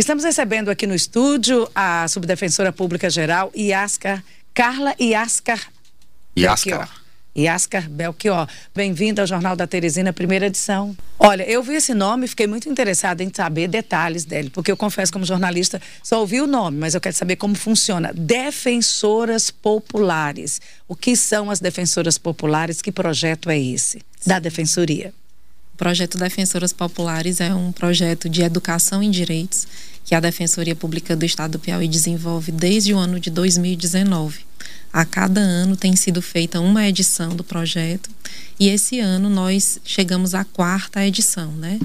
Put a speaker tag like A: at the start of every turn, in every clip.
A: Estamos recebendo aqui no estúdio a subdefensora pública geral Iascar, Carla Iascar.
B: Iascar.
A: Iascar Belchior. Bem-vinda ao Jornal da Teresina, primeira edição. Olha, eu vi esse nome e fiquei muito interessada em saber detalhes dele, porque eu confesso, como jornalista, só ouvi o nome, mas eu quero saber como funciona. Defensoras Populares. O que são as Defensoras Populares? Que projeto é esse da Defensoria?
C: Projeto Defensoras Populares é um projeto de educação em direitos que a Defensoria Pública do Estado do Piauí desenvolve desde o ano de 2019. A cada ano tem sido feita uma edição do projeto e esse ano nós chegamos à quarta edição, né?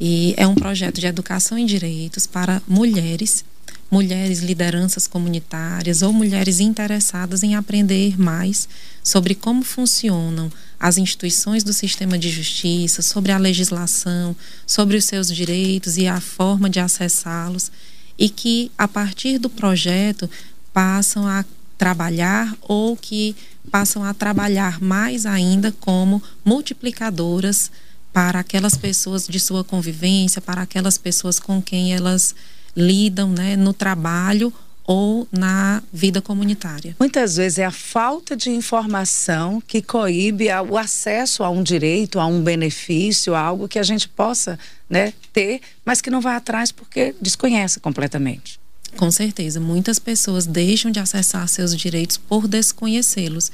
C: E é um projeto de educação em direitos para mulheres, mulheres lideranças comunitárias ou mulheres interessadas em aprender mais sobre como funcionam as instituições do sistema de justiça, sobre a legislação, sobre os seus direitos e a forma de acessá-los, e que, a partir do projeto, passam a trabalhar ou que passam a trabalhar mais ainda como multiplicadoras para aquelas pessoas de sua convivência, para aquelas pessoas com quem elas lidam né, no trabalho ou na vida comunitária.
A: Muitas vezes é a falta de informação que coíbe o acesso a um direito, a um benefício, a algo que a gente possa né, ter, mas que não vai atrás porque desconhece completamente.
C: Com certeza, muitas pessoas deixam de acessar seus direitos por desconhecê-los.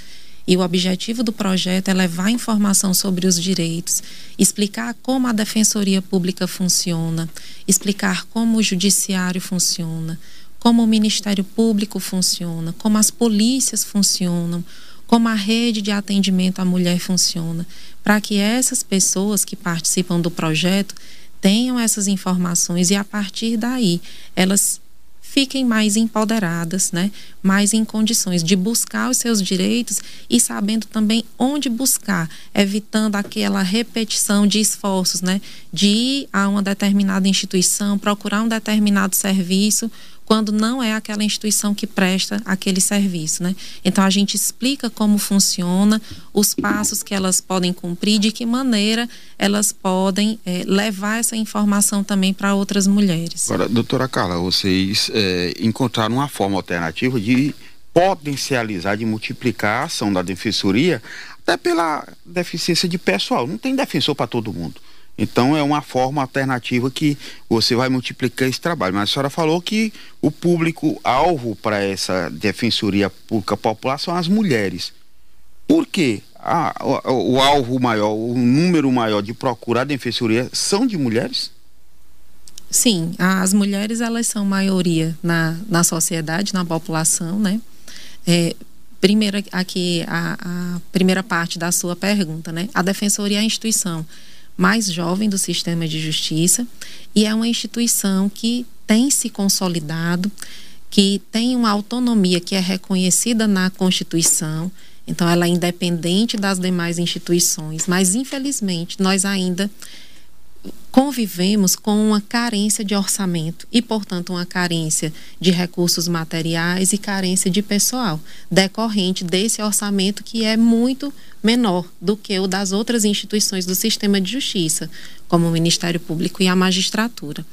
C: E o objetivo do projeto é levar informação sobre os direitos, explicar como a defensoria pública funciona, explicar como o judiciário funciona, como o Ministério Público funciona, como as polícias funcionam, como a rede de atendimento à mulher funciona, para que essas pessoas que participam do projeto tenham essas informações e a partir daí elas fiquem mais empoderadas, né? mais em condições de buscar os seus direitos e sabendo também onde buscar, evitando aquela repetição de esforços, né? de ir a uma determinada instituição, procurar um determinado serviço quando não é aquela instituição que presta aquele serviço, né? Então a gente explica como funciona, os passos que elas podem cumprir, de que maneira elas podem é, levar essa informação também para outras mulheres.
B: Agora, doutora Carla, vocês é, encontraram uma forma alternativa de potencializar, de multiplicar a ação da defensoria, até pela deficiência de pessoal. Não tem defensor para todo mundo. Então é uma forma alternativa que você vai multiplicar esse trabalho. Mas a senhora falou que o público-alvo para essa defensoria pública popular são as mulheres. Por quê? Ah, o, o, alvo maior, o número maior de procurar defensoria são de mulheres?
C: Sim, as mulheres elas são maioria na, na sociedade, na população, né? É, primeiro aqui a, a primeira parte da sua pergunta, né? A defensoria é a instituição mais jovem do sistema de justiça e é uma instituição que tem se consolidado, que tem uma autonomia que é reconhecida na Constituição. Então, ela é independente das demais instituições, mas infelizmente nós ainda convivemos com uma carência de orçamento e, portanto, uma carência de recursos materiais e carência de pessoal, decorrente desse orçamento que é muito menor do que o das outras instituições do sistema de justiça, como o Ministério Público e a magistratura.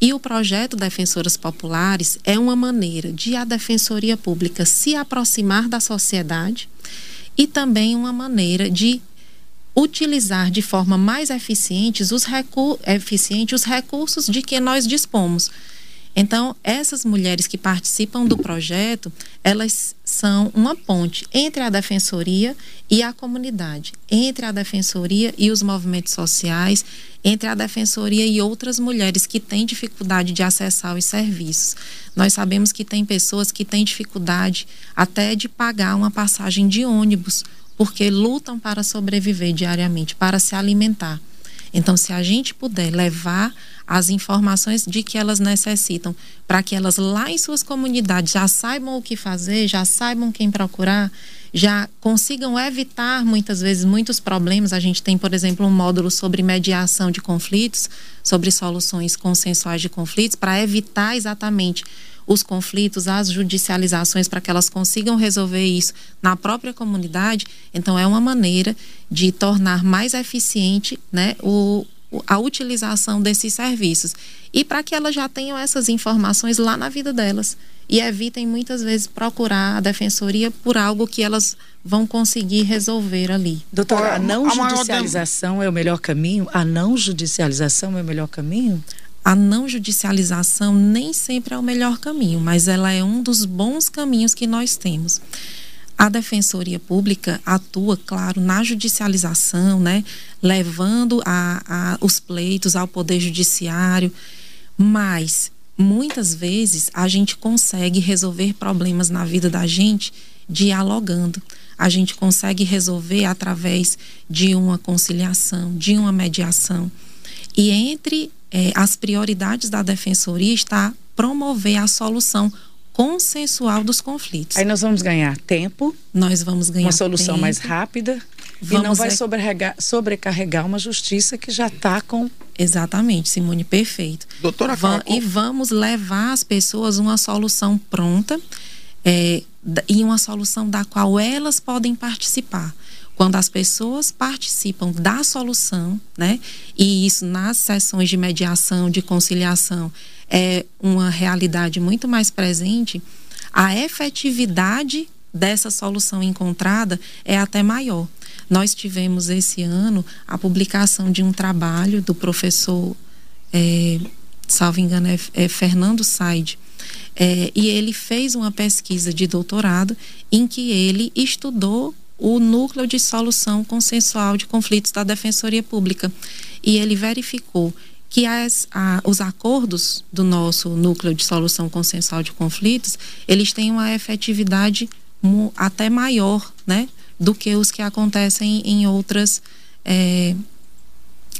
C: E o projeto Defensoras Populares é uma maneira de a Defensoria Pública se aproximar da sociedade e também uma maneira de utilizar de forma mais eficiente os, recu eficiente os recursos de que nós dispomos. Então, essas mulheres que participam do projeto, elas são uma ponte entre a defensoria e a comunidade, entre a defensoria e os movimentos sociais, entre a defensoria e outras mulheres que têm dificuldade de acessar os serviços. Nós sabemos que tem pessoas que têm dificuldade até de pagar uma passagem de ônibus porque lutam para sobreviver diariamente, para se alimentar. Então, se a gente puder levar as informações de que elas necessitam, para que elas lá em suas comunidades já saibam o que fazer, já saibam quem procurar, já consigam evitar muitas vezes muitos problemas. A gente tem, por exemplo, um módulo sobre mediação de conflitos, sobre soluções consensuais de conflitos, para evitar exatamente os conflitos, as judicializações, para que elas consigam resolver isso na própria comunidade, então é uma maneira de tornar mais eficiente né, o, a utilização desses serviços e para que elas já tenham essas informações lá na vida delas e evitem muitas vezes procurar a defensoria por algo que elas vão conseguir resolver ali.
A: Doutora, a não a judicialização é o melhor caminho? A não judicialização é o melhor caminho?
C: A não judicialização nem sempre é o melhor caminho, mas ela é um dos bons caminhos que nós temos. A Defensoria Pública atua, claro, na judicialização, né, levando a, a, os pleitos ao Poder Judiciário, mas muitas vezes a gente consegue resolver problemas na vida da gente dialogando. A gente consegue resolver através de uma conciliação, de uma mediação. E entre eh, as prioridades da Defensoria está promover a solução consensual dos conflitos.
A: Aí nós vamos ganhar tempo.
C: Nós vamos ganhar
A: uma solução
C: tempo,
A: mais rápida. Vamos e não vai sobrecarregar, sobrecarregar uma justiça que já está com.
C: Exatamente, Simone, perfeito.
B: Doutora
C: Va E vamos levar as pessoas uma solução pronta é, e uma solução da qual elas podem participar. Quando as pessoas participam da solução, né? E isso nas sessões de mediação, de conciliação, é uma realidade muito mais presente, a efetividade dessa solução encontrada é até maior. Nós tivemos esse ano a publicação de um trabalho do professor, é, salvo engano, é, é Fernando Said. É, e ele fez uma pesquisa de doutorado em que ele estudou o núcleo de solução consensual de conflitos da Defensoria Pública. E ele verificou que as, a, os acordos do nosso núcleo de solução consensual de conflitos, eles têm uma efetividade até maior, né, do que os que acontecem em outras é,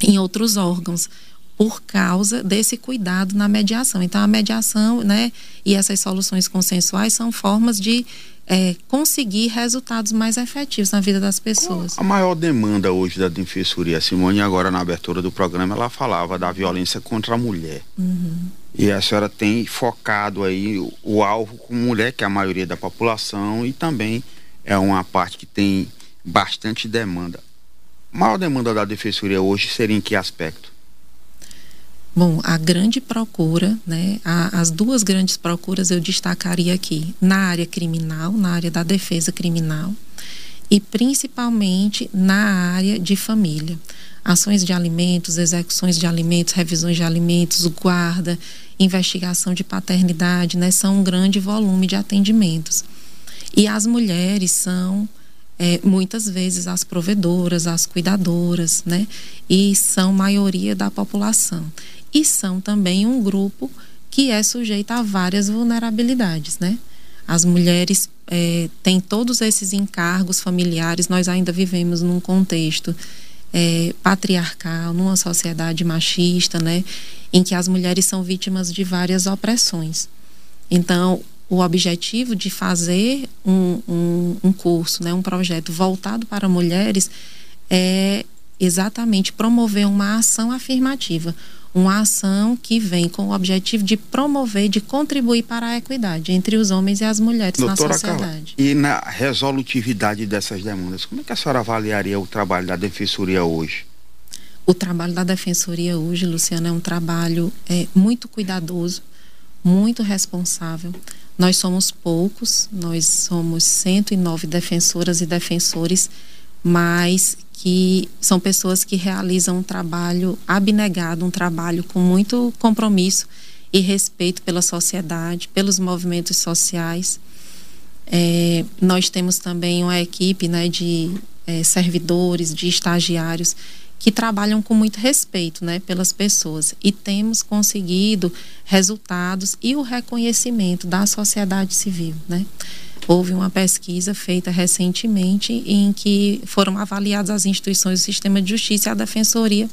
C: em outros órgãos por causa desse cuidado na mediação. Então, a mediação né, e essas soluções consensuais são formas de é, conseguir resultados mais efetivos na vida das pessoas.
B: A maior demanda hoje da Defensoria, Simone, agora na abertura do programa, ela falava da violência contra a mulher. Uhum. E a senhora tem focado aí o, o alvo com mulher, que é a maioria da população, e também é uma parte que tem bastante demanda. A maior demanda da Defensoria hoje seria em que aspecto?
C: Bom, a grande procura, né, a, as duas grandes procuras eu destacaria aqui, na área criminal, na área da defesa criminal e principalmente na área de família. Ações de alimentos, execuções de alimentos, revisões de alimentos, guarda, investigação de paternidade, né, são um grande volume de atendimentos. E as mulheres são é, muitas vezes as provedoras, as cuidadoras, né? E são maioria da população e são também um grupo que é sujeito a várias vulnerabilidades, né? As mulheres é, têm todos esses encargos familiares, nós ainda vivemos num contexto é, patriarcal, numa sociedade machista, né? Em que as mulheres são vítimas de várias opressões. Então, o objetivo de fazer um, um, um curso, né, um projeto voltado para mulheres é exatamente promover uma ação afirmativa, uma ação que vem com o objetivo de promover, de contribuir para a equidade entre os homens e as mulheres Doutora na sociedade.
B: Carla, e na resolutividade dessas demandas, como é que a senhora avaliaria o trabalho da Defensoria hoje?
C: O trabalho da Defensoria hoje, Luciana, é um trabalho é, muito cuidadoso, muito responsável. Nós somos poucos, nós somos 109 defensoras e defensores, mas que são pessoas que realizam um trabalho abnegado, um trabalho com muito compromisso e respeito pela sociedade, pelos movimentos sociais. É, nós temos também uma equipe né, de é, servidores, de estagiários que trabalham com muito respeito né, pelas pessoas e temos conseguido resultados e o reconhecimento da sociedade civil. Né? Houve uma pesquisa feita recentemente em que foram avaliadas as instituições do sistema de justiça e a defensoria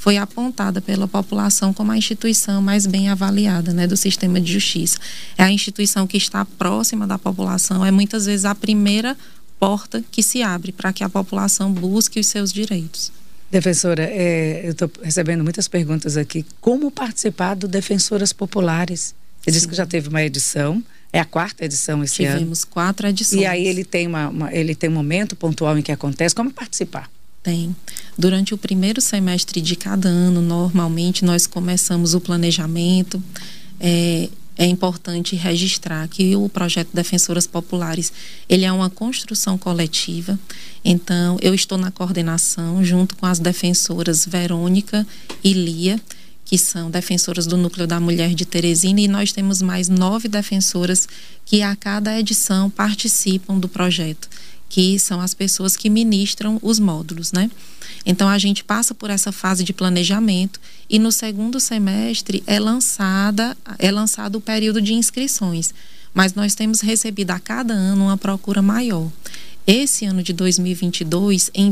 C: foi apontada pela população como a instituição mais bem avaliada né, do sistema de justiça. É a instituição que está próxima da população, é muitas vezes a primeira porta que se abre para que a população busque os seus direitos.
A: Defensora, é, eu estou recebendo muitas perguntas aqui. Como participar do Defensoras Populares? Você disse que já teve uma edição. É a quarta edição esse
C: Tivemos
A: ano.
C: Tivemos quatro edições.
A: E aí ele tem, uma, uma, ele tem um momento pontual em que acontece. Como participar?
C: Tem. Durante o primeiro semestre de cada ano, normalmente, nós começamos o planejamento. É, é importante registrar que o projeto Defensoras Populares ele é uma construção coletiva. Então, eu estou na coordenação junto com as defensoras Verônica e Lia, que são defensoras do Núcleo da Mulher de Teresina, e nós temos mais nove defensoras que a cada edição participam do projeto que são as pessoas que ministram os módulos, né? Então a gente passa por essa fase de planejamento e no segundo semestre é lançada é lançado o período de inscrições, mas nós temos recebido a cada ano uma procura maior. Esse ano de 2022, em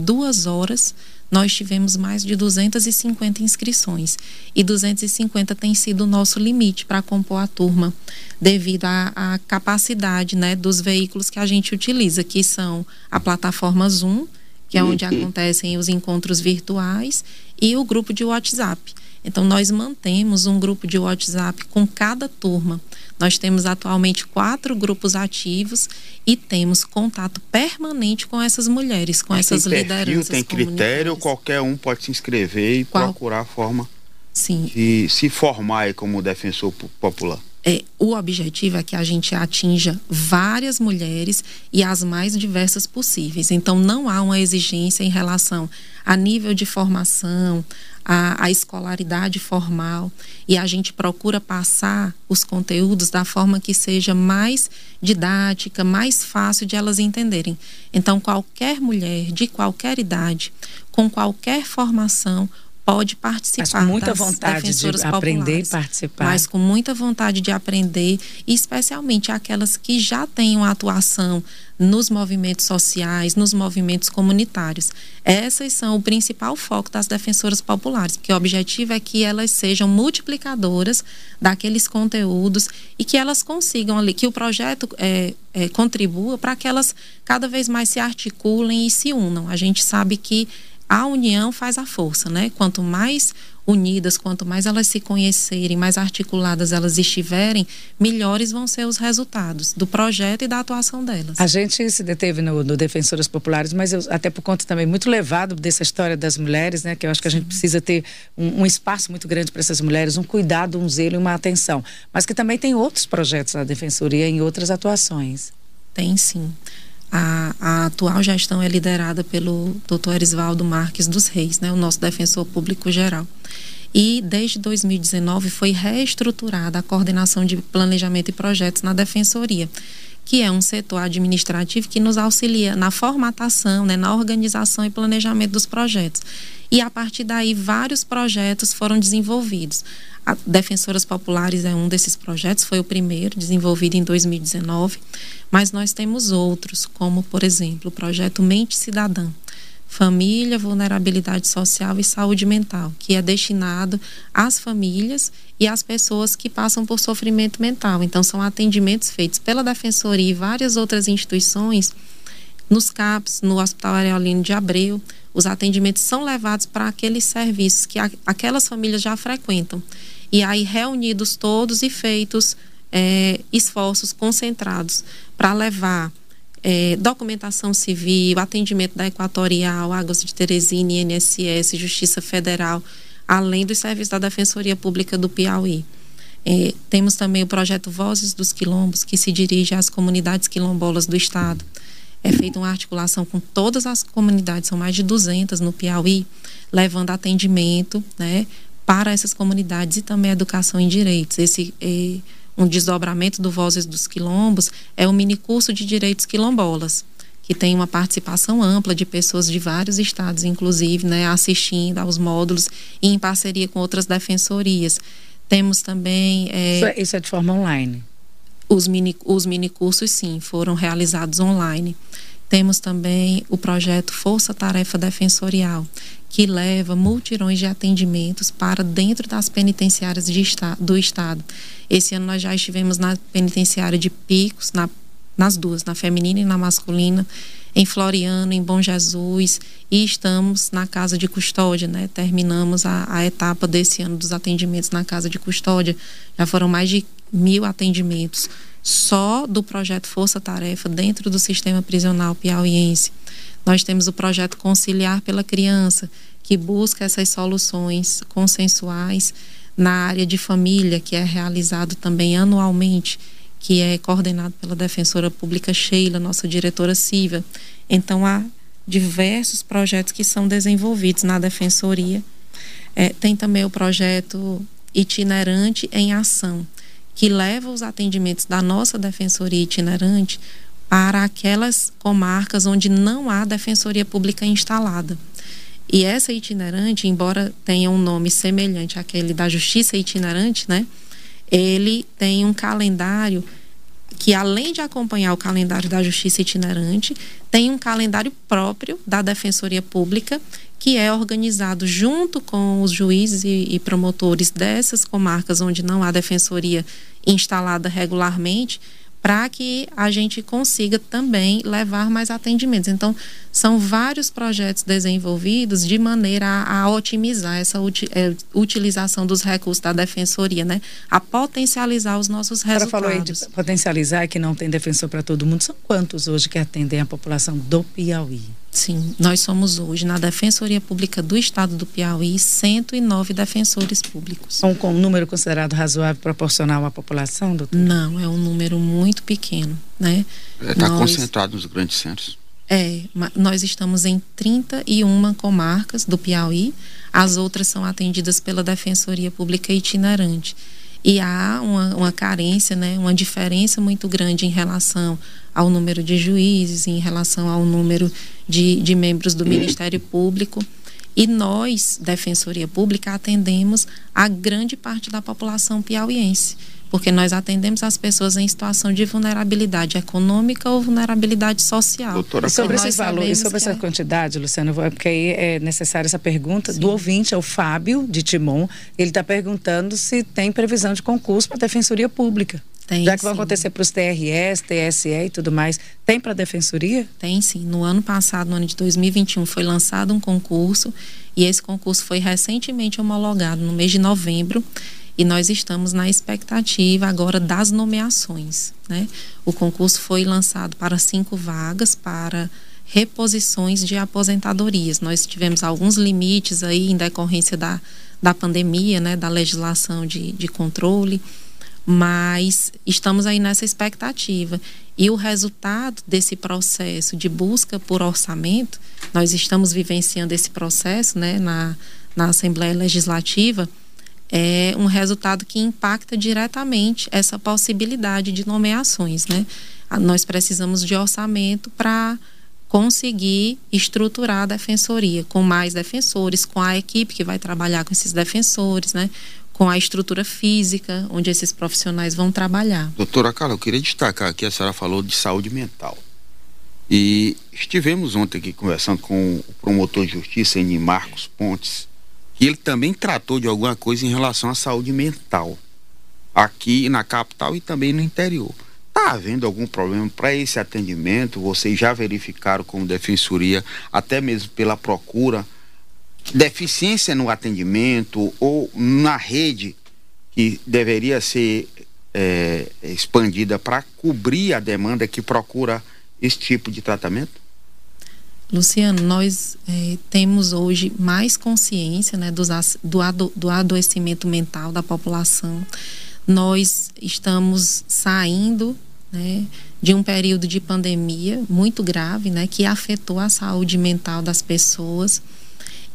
C: 22 horas, nós tivemos mais de 250 inscrições e 250 tem sido o nosso limite para compor a turma, devido à, capacidade né, dos veículos que a gente utiliza, que são a plataforma Zoom, que é onde uhum. acontecem os encontros virtuais, e o grupo de WhatsApp. Então, nós mantemos um grupo de WhatsApp com cada turma. Nós temos atualmente quatro grupos ativos e temos contato permanente com essas mulheres, com Mas essas tem perfil, lideranças.
B: Tem critério, qualquer um pode se inscrever e Qual? procurar a forma Sim. de se formar como defensor popular
C: é, o objetivo é que a gente atinja várias mulheres e as mais diversas possíveis. Então, não há uma exigência em relação a nível de formação, a, a, escolaridade formal e a gente procura passar os conteúdos da forma que seja mais didática, mais fácil de elas entenderem. Então, qualquer mulher de qualquer idade, com qualquer formação, pode participar. Mas
A: com muita vontade de aprender e participar.
C: Mas com muita vontade de aprender, e especialmente aquelas que já têm uma atuação nos movimentos sociais, nos movimentos comunitários. Essas são o principal foco das defensoras populares, porque o objetivo é que elas sejam multiplicadoras daqueles conteúdos e que elas consigam ali, que o projeto é, é, contribua para que elas cada vez mais se articulem e se unam. A gente sabe que a união faz a força, né? Quanto mais unidas, quanto mais elas se conhecerem, mais articuladas elas estiverem, melhores vão ser os resultados do projeto e da atuação delas.
A: A gente se deteve no, no Defensoras Populares, mas eu, até por conta também muito levado dessa história das mulheres, né? Que eu acho que a gente precisa ter um, um espaço muito grande para essas mulheres, um cuidado, um zelo e uma atenção. Mas que também tem outros projetos na Defensoria em outras atuações.
C: Tem sim. A, a, atual gestão é liderada pelo Dr. Erisvaldo Marques dos Reis, né, o nosso defensor público geral. E desde 2019 foi reestruturada a coordenação de planejamento e projetos na defensoria, que é um setor administrativo que nos auxilia na formatação, né, na organização e planejamento dos projetos. E a partir daí vários projetos foram desenvolvidos. A Defensoras Populares é um desses projetos, foi o primeiro, desenvolvido em 2019, mas nós temos outros, como, por exemplo, o projeto Mente Cidadã, Família, Vulnerabilidade Social e Saúde Mental, que é destinado às famílias e às pessoas que passam por sofrimento mental. Então, são atendimentos feitos pela Defensoria e várias outras instituições, nos CAPs, no Hospital Areolino de Abreu, os atendimentos são levados para aqueles serviços que aquelas famílias já frequentam. E aí, reunidos todos e feitos é, esforços concentrados para levar é, documentação civil, atendimento da Equatorial, Águas de Teresina, INSS, Justiça Federal, além dos serviços da Defensoria Pública do Piauí. É, temos também o projeto Vozes dos Quilombos, que se dirige às comunidades quilombolas do Estado é feita uma articulação com todas as comunidades, são mais de 200 no Piauí, levando atendimento né, para essas comunidades e também educação em direitos. Esse é, um desdobramento do Vozes dos Quilombos é o mini curso de direitos quilombolas, que tem uma participação ampla de pessoas de vários estados, inclusive, né, assistindo aos módulos e em parceria com outras defensorias. Temos também.
A: É, isso, é, isso é de forma online?
C: Os mini, os mini cursos, sim, foram realizados online. Temos também o projeto Força Tarefa Defensorial, que leva multirões de atendimentos para dentro das penitenciárias de, do Estado. Esse ano nós já estivemos na penitenciária de Picos, na, nas duas, na feminina e na masculina, em Floriano, em Bom Jesus, e estamos na casa de custódia, né? Terminamos a, a etapa desse ano dos atendimentos na casa de custódia. Já foram mais de mil atendimentos só do projeto Força Tarefa dentro do sistema prisional piauiense. Nós temos o projeto Conciliar pela Criança, que busca essas soluções consensuais na área de família, que é realizado também anualmente, que é coordenado pela defensora pública Sheila, nossa diretora Silvia. Então, há diversos projetos que são desenvolvidos na defensoria. É, tem também o projeto itinerante em ação, que leva os atendimentos da nossa defensoria itinerante para aquelas comarcas onde não há defensoria pública instalada. E essa itinerante, embora tenha um nome semelhante àquele da justiça itinerante, né? Ele tem um calendário que além de acompanhar o calendário da justiça itinerante, tem um calendário próprio da Defensoria Pública que é organizado junto com os juízes e, promotores dessas comarcas onde não há defensoria instalada regularmente, para que a gente consiga também levar mais atendimentos. Então, são vários projetos desenvolvidos de maneira a, a otimizar essa uti, é, utilização dos recursos da defensoria, né? A potencializar os nossos resultados. Você falou aí de
A: potencializar que não tem defensor para todo mundo. São quantos hoje que atendem a população do Piauí?
C: Sim, nós somos hoje na Defensoria Pública do Estado do Piauí 109 defensores públicos.
A: São com um número considerado razoável proporcional à população, doutor?
C: Não, é um número muito pequeno, né?
B: Está é, nós... concentrado nos grandes centros.
C: É, nós estamos em 31 comarcas do Piauí, as outras são atendidas pela Defensoria Pública itinerante. E há uma, uma carência, né, uma diferença muito grande em relação ao número de juízes, em relação ao número de, de membros do Ministério Público. E nós, Defensoria Pública, atendemos a grande parte da população piauiense porque nós atendemos as pessoas em situação de vulnerabilidade econômica ou vulnerabilidade social.
A: Doutora, e sobre esses valores, sobre essa é... quantidade, Luciano, porque aí é necessária essa pergunta Sim. do ouvinte, é o Fábio de Timon. Ele está perguntando se tem previsão de concurso para a Defensoria Pública. Tem, Já que sim. vão acontecer para os TRS, TSE e tudo mais, tem para a Defensoria?
C: Tem sim. No ano passado, no ano de 2021, foi lançado um concurso e esse concurso foi recentemente homologado no mês de novembro e nós estamos na expectativa agora das nomeações. Né? O concurso foi lançado para cinco vagas para reposições de aposentadorias. Nós tivemos alguns limites aí em decorrência da, da pandemia, né, da legislação de, de controle, mas estamos aí nessa expectativa. E o resultado desse processo de busca por orçamento, nós estamos vivenciando esse processo né, na, na Assembleia Legislativa é um resultado que impacta diretamente essa possibilidade de nomeações, né? Nós precisamos de orçamento para conseguir estruturar a defensoria com mais defensores, com a equipe que vai trabalhar com esses defensores, né? Com a estrutura física onde esses profissionais vão trabalhar.
B: Doutora Carla, eu queria destacar aqui, a senhora falou de saúde mental. E estivemos ontem aqui conversando com o promotor de justiça, Eni Marcos Pontes, e ele também tratou de alguma coisa em relação à saúde mental, aqui na capital e também no interior. Está havendo algum problema para esse atendimento? Vocês já verificaram como defensoria, até mesmo pela procura, deficiência no atendimento ou na rede que deveria ser é, expandida para cobrir a demanda que procura esse tipo de tratamento?
C: Luciano, nós é, temos hoje mais consciência né, do, do adoecimento mental da população. Nós estamos saindo né, de um período de pandemia muito grave, né, que afetou a saúde mental das pessoas.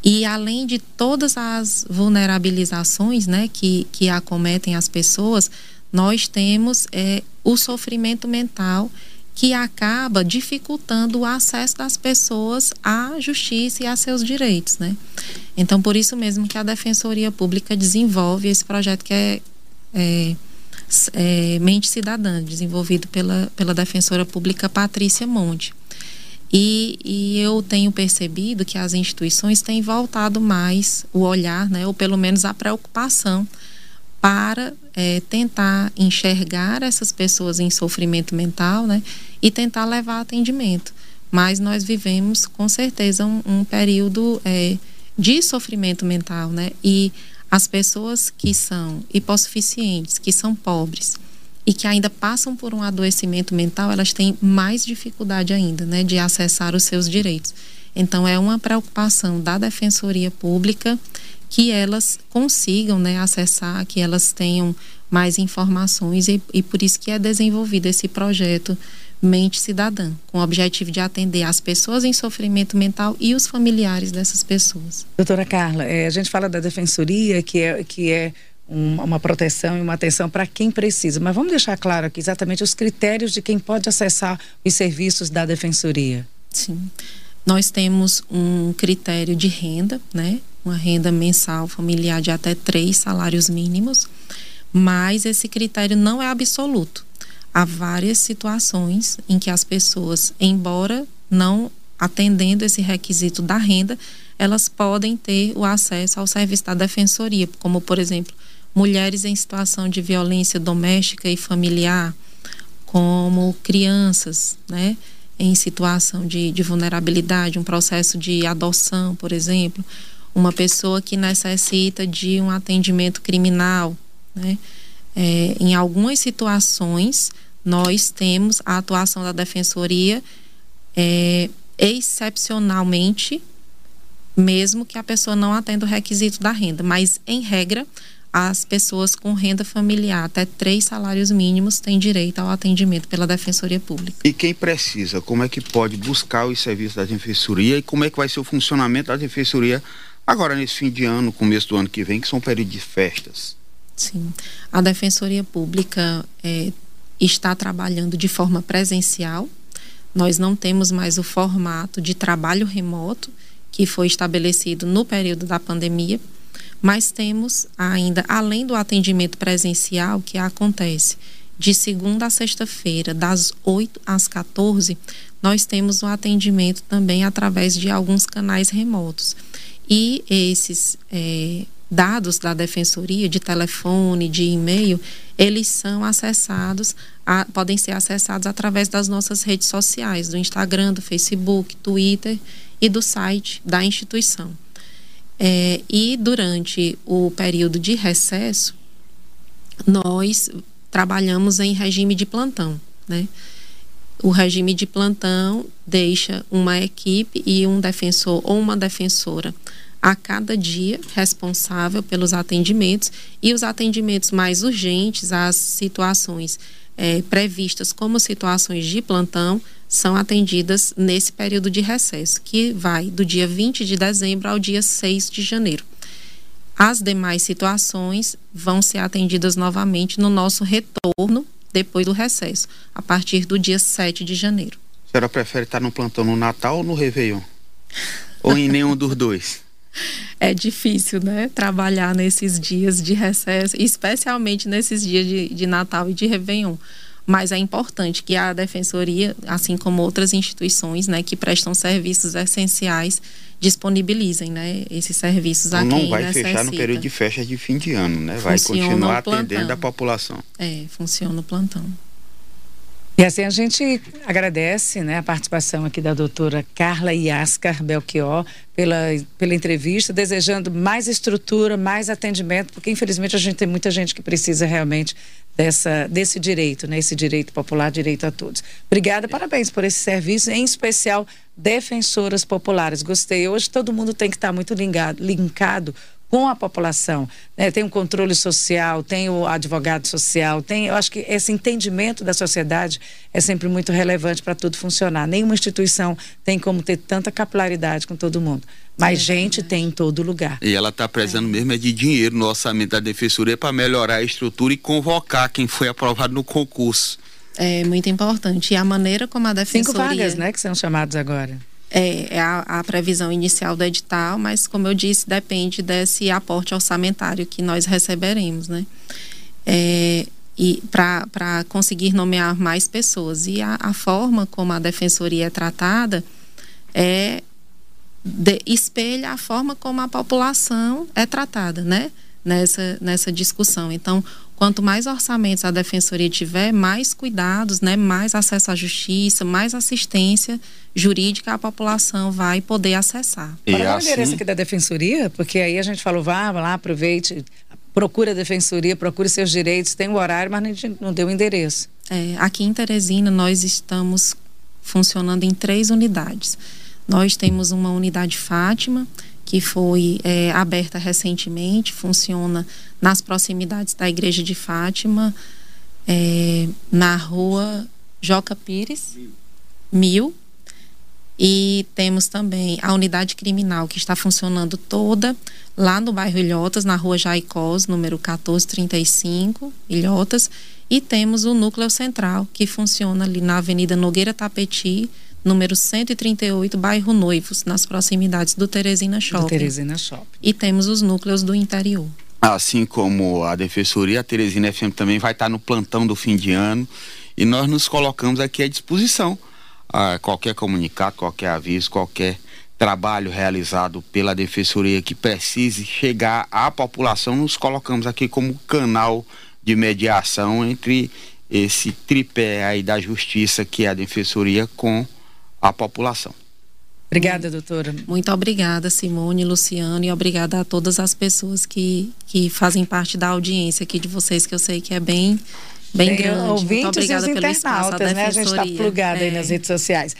C: E além de todas as vulnerabilizações né, que, que acometem as pessoas, nós temos é, o sofrimento mental que acaba dificultando o acesso das pessoas à justiça e a seus direitos, né? Então, por isso mesmo que a Defensoria Pública desenvolve esse projeto que é, é, é Mente Cidadã, desenvolvido pela, pela Defensora Pública Patrícia Monte. E, e, eu tenho percebido que as instituições têm voltado mais o olhar, né, ou pelo menos a preocupação para é, tentar enxergar essas pessoas em sofrimento mental, né, e tentar levar atendimento. Mas nós vivemos com certeza um, um período é, de sofrimento mental, né, e as pessoas que são hipossuficientes, que são pobres e que ainda passam por um adoecimento mental, elas têm mais dificuldade ainda, né, de acessar os seus direitos. Então é uma preocupação da Defensoria Pública que elas consigam, né, acessar, que elas tenham mais informações e, e por isso que é desenvolvido esse projeto Mente Cidadã, com o objetivo de atender as pessoas em sofrimento mental e os familiares dessas pessoas.
A: Doutora Carla, é, a gente fala da defensoria, que é, que é um, uma proteção e uma atenção para quem precisa, mas vamos deixar claro aqui exatamente os critérios de quem pode acessar os serviços da defensoria.
C: Sim. Nós temos um critério de renda, né? Uma renda mensal familiar de até três salários mínimos, mas esse critério não é absoluto há várias situações em que as pessoas, embora não atendendo esse requisito da renda, elas podem ter o acesso ao serviço da defensoria, como por exemplo, mulheres em situação de violência doméstica e familiar, como crianças, né, em situação de, de vulnerabilidade, um processo de adoção, por exemplo, uma pessoa que necessita de um atendimento criminal, né, é, em algumas situações nós temos a atuação da defensoria é, excepcionalmente, mesmo que a pessoa não atenda o requisito da renda, mas em regra as pessoas com renda familiar até três salários mínimos têm direito ao atendimento pela Defensoria Pública.
B: E quem precisa, como é que pode buscar os serviços da Defensoria e como é que vai ser o funcionamento da Defensoria agora nesse fim de ano, começo do ano que vem, que são períodos de festas?
C: Sim, a Defensoria Pública é, está trabalhando de forma presencial. Nós não temos mais o formato de trabalho remoto que foi estabelecido no período da pandemia, mas temos ainda, além do atendimento presencial que acontece de segunda a sexta-feira, das 8 às 14, nós temos o atendimento também através de alguns canais remotos. E esses é, dados da defensoria, de telefone, de e-mail, eles são acessados, a, podem ser acessados através das nossas redes sociais, do Instagram, do Facebook, Twitter e do site da instituição. É, e durante o período de recesso, nós trabalhamos em regime de plantão, né? O regime de plantão deixa uma equipe e um defensor ou uma defensora a cada dia responsável pelos atendimentos e os atendimentos mais urgentes, as situações é, previstas como situações de plantão, são atendidas nesse período de recesso, que vai do dia 20 de dezembro ao dia 6 de janeiro. As demais situações vão ser atendidas novamente no nosso retorno depois do recesso, a partir do dia 7 de janeiro.
B: A senhora prefere estar no plantão no Natal ou no Réveillon? ou em nenhum dos dois?
C: é difícil, né? Trabalhar nesses dias de recesso, especialmente nesses dias de, de Natal e de Réveillon. Mas é importante que a Defensoria, assim como outras instituições, né, que prestam serviços essenciais, disponibilizem, né, esses serviços então, a quem
B: Não vai
C: necessita.
B: fechar no período de festa de fim de ano, né? Vai funciona continuar atendendo a população.
C: É, funciona o plantão.
A: E assim a gente agradece né, a participação aqui da doutora Carla Iascar Belchior pela, pela entrevista, desejando mais estrutura, mais atendimento, porque infelizmente a gente tem muita gente que precisa realmente dessa, desse direito, né, esse direito popular, direito a todos. Obrigada, parabéns por esse serviço, em especial defensoras populares. Gostei. Hoje todo mundo tem que estar muito ligado, linkado com a população. Né? Tem o um controle social, tem o advogado social, tem. Eu acho que esse entendimento da sociedade é sempre muito relevante para tudo funcionar. Nenhuma instituição tem como ter tanta capilaridade com todo mundo. Mas é gente tem em todo lugar.
B: E ela está precisando é. mesmo é de dinheiro no orçamento da defensoria para melhorar a estrutura e convocar quem foi aprovado no concurso.
C: É muito importante. E a maneira como a defensoria...
A: Cinco vagas, né, que são chamados agora.
C: É, é a, a, previsão inicial do edital, mas como eu disse, depende desse aporte orçamentário que nós receberemos, né? É, e para conseguir nomear mais pessoas. E a, a, forma como a defensoria é tratada é de, espelha a forma como a população é tratada, né? Nessa, nessa discussão. Então, Quanto mais orçamentos a defensoria tiver, mais cuidados, né, mais acesso à justiça, mais assistência jurídica a população vai poder acessar.
A: E Para assim... o endereço aqui da defensoria, porque aí a gente falou, vá lá, aproveite, procura a defensoria, procura seus direitos, tem o horário, mas a gente não deu o endereço.
C: É, aqui em Teresina, nós estamos funcionando em três unidades. Nós temos uma unidade Fátima, que foi é, aberta recentemente, funciona nas proximidades da Igreja de Fátima, é, na rua Joca Pires, mil. E temos também a unidade criminal que está funcionando toda lá no bairro Ilhotas, na rua Jaicós, número 1435, Ilhotas. E temos o núcleo central, que funciona ali na Avenida Nogueira Tapeti, número 138, bairro Noivos, nas proximidades do Teresina Shopping. Do
A: Teresina Shopping.
C: E temos os núcleos do interior.
B: Assim como a Defensoria, a Teresina FM também vai estar no plantão do fim de ano e nós nos colocamos aqui à disposição. A qualquer comunicado, qualquer aviso, qualquer trabalho realizado pela Defensoria que precise chegar à população, nos colocamos aqui como canal de mediação entre esse tripé aí da justiça que é a Defensoria com a população.
A: Obrigada, doutora.
C: Muito obrigada, Simone, Luciano, e obrigada a todas as pessoas que, que fazem parte da audiência aqui de vocês, que eu sei que é bem, bem Tem grande.
A: Ouvintes Muito obrigada e os internautas, né? A gente está plugada é. aí nas redes sociais.